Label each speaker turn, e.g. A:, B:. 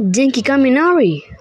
A: Dinky Kaminari.